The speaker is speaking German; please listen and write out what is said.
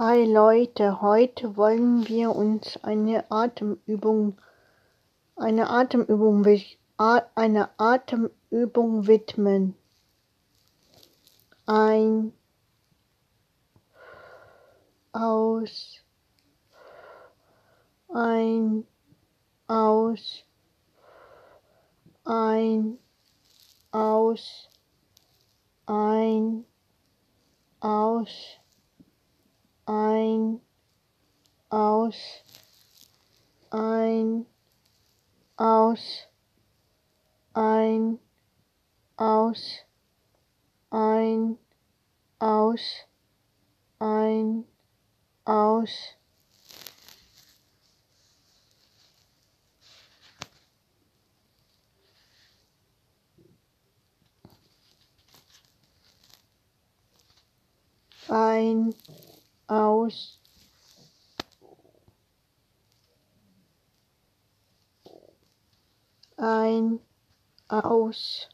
Hi Leute, heute wollen wir uns eine Atemübung, eine Atemübung, eine Atemübung widmen. Ein, aus, ein, aus, ein, aus, ein, aus ein, aus, ein, aus, ein, aus, ein, aus, ein, aus. Ein, aus ein aus